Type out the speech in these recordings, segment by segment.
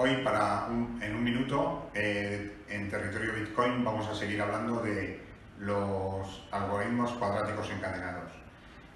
Hoy, para en un minuto, eh, en territorio Bitcoin vamos a seguir hablando de los algoritmos cuadráticos encadenados.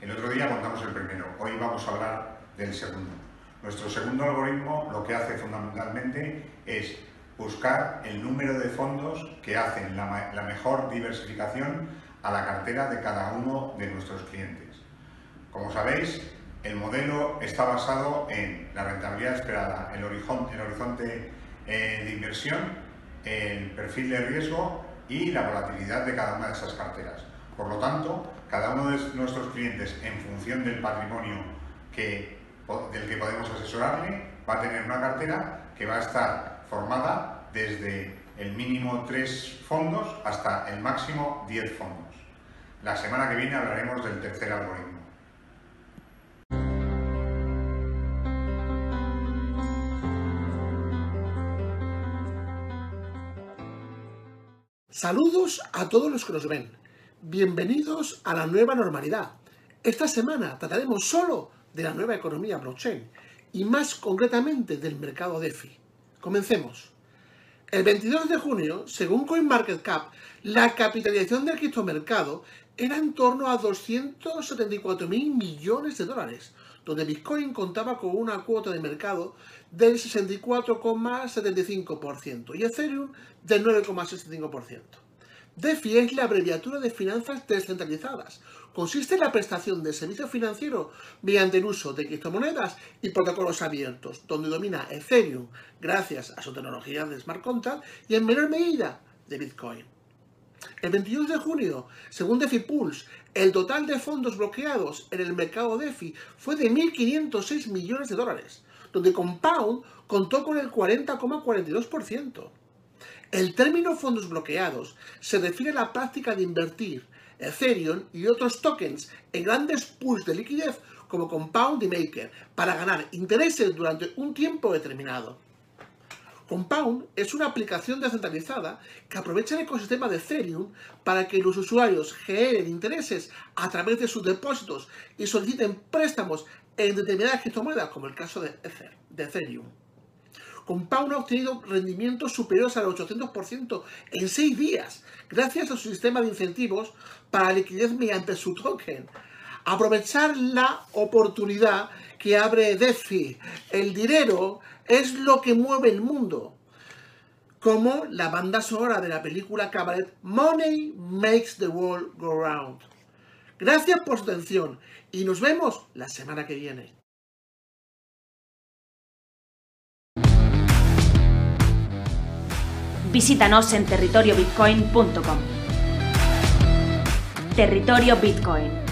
El otro día contamos el primero, hoy vamos a hablar del segundo. Nuestro segundo algoritmo lo que hace fundamentalmente es buscar el número de fondos que hacen la, la mejor diversificación a la cartera de cada uno de nuestros clientes. Como sabéis, el modelo está basado en la rentabilidad esperada, el horizonte, eh, de inversión, el perfil de riesgo y la volatilidad de cada una de esas carteras. Por lo tanto, cada uno de nuestros clientes, en función del patrimonio del que podemos asesorarle, va a tener una cartera que va a estar formada desde el mínimo 3 fondos hasta el máximo 10 fondos. La semana que viene hablaremos del tercer algoritmo. Saludos a todos los que nos ven. Bienvenidos a la nueva normalidad. Esta semana trataremos solo de la nueva economía blockchain y más concretamente del mercado DeFi. Comencemos. El 22 de junio, según CoinMarketCap, la capitalización del criptomercado era en torno a 274 mil millones de dólares, donde Bitcoin contaba con una cuota de mercado del 64,75% y Ethereum del 9,65%. DeFi es la abreviatura de finanzas descentralizadas. Consiste en la prestación de servicios financieros mediante el uso de criptomonedas y protocolos abiertos, donde domina Ethereum gracias a su tecnología de smart contract y en menor medida de Bitcoin. El 22 de junio, según DeFi Pulse, el total de fondos bloqueados en el mercado DeFi fue de 1.506 millones de dólares, donde Compound contó con el 40,42%. El término fondos bloqueados se refiere a la práctica de invertir Ethereum y otros tokens en grandes pools de liquidez como Compound y Maker para ganar intereses durante un tiempo determinado. Compound es una aplicación descentralizada que aprovecha el ecosistema de Ethereum para que los usuarios generen intereses a través de sus depósitos y soliciten préstamos en determinadas criptomonedas, como el caso de, Ether, Ethereum. Compound ha obtenido rendimientos superiores al 800% en 6 días, gracias a su sistema de incentivos para liquidez mediante su token. Aprovechar la oportunidad que abre DeFi. El dinero es lo que mueve el mundo. Como la banda sonora de la película Cabaret Money Makes the World Go Round. Gracias por su atención y nos vemos la semana que viene. Visítanos en territoriobitcoin.com. Territorio Bitcoin.